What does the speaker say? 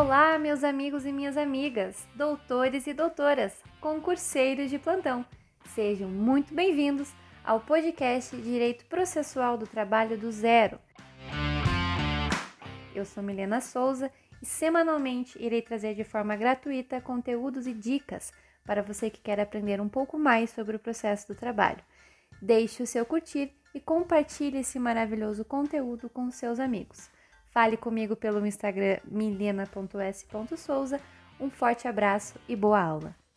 Olá, meus amigos e minhas amigas, doutores e doutoras, concurseiros de plantão. Sejam muito bem-vindos ao podcast Direito Processual do Trabalho do Zero. Eu sou Milena Souza e semanalmente irei trazer de forma gratuita conteúdos e dicas para você que quer aprender um pouco mais sobre o processo do trabalho. Deixe o seu curtir e compartilhe esse maravilhoso conteúdo com seus amigos. Fale comigo pelo Instagram milena.s.souza. Um forte abraço e boa aula!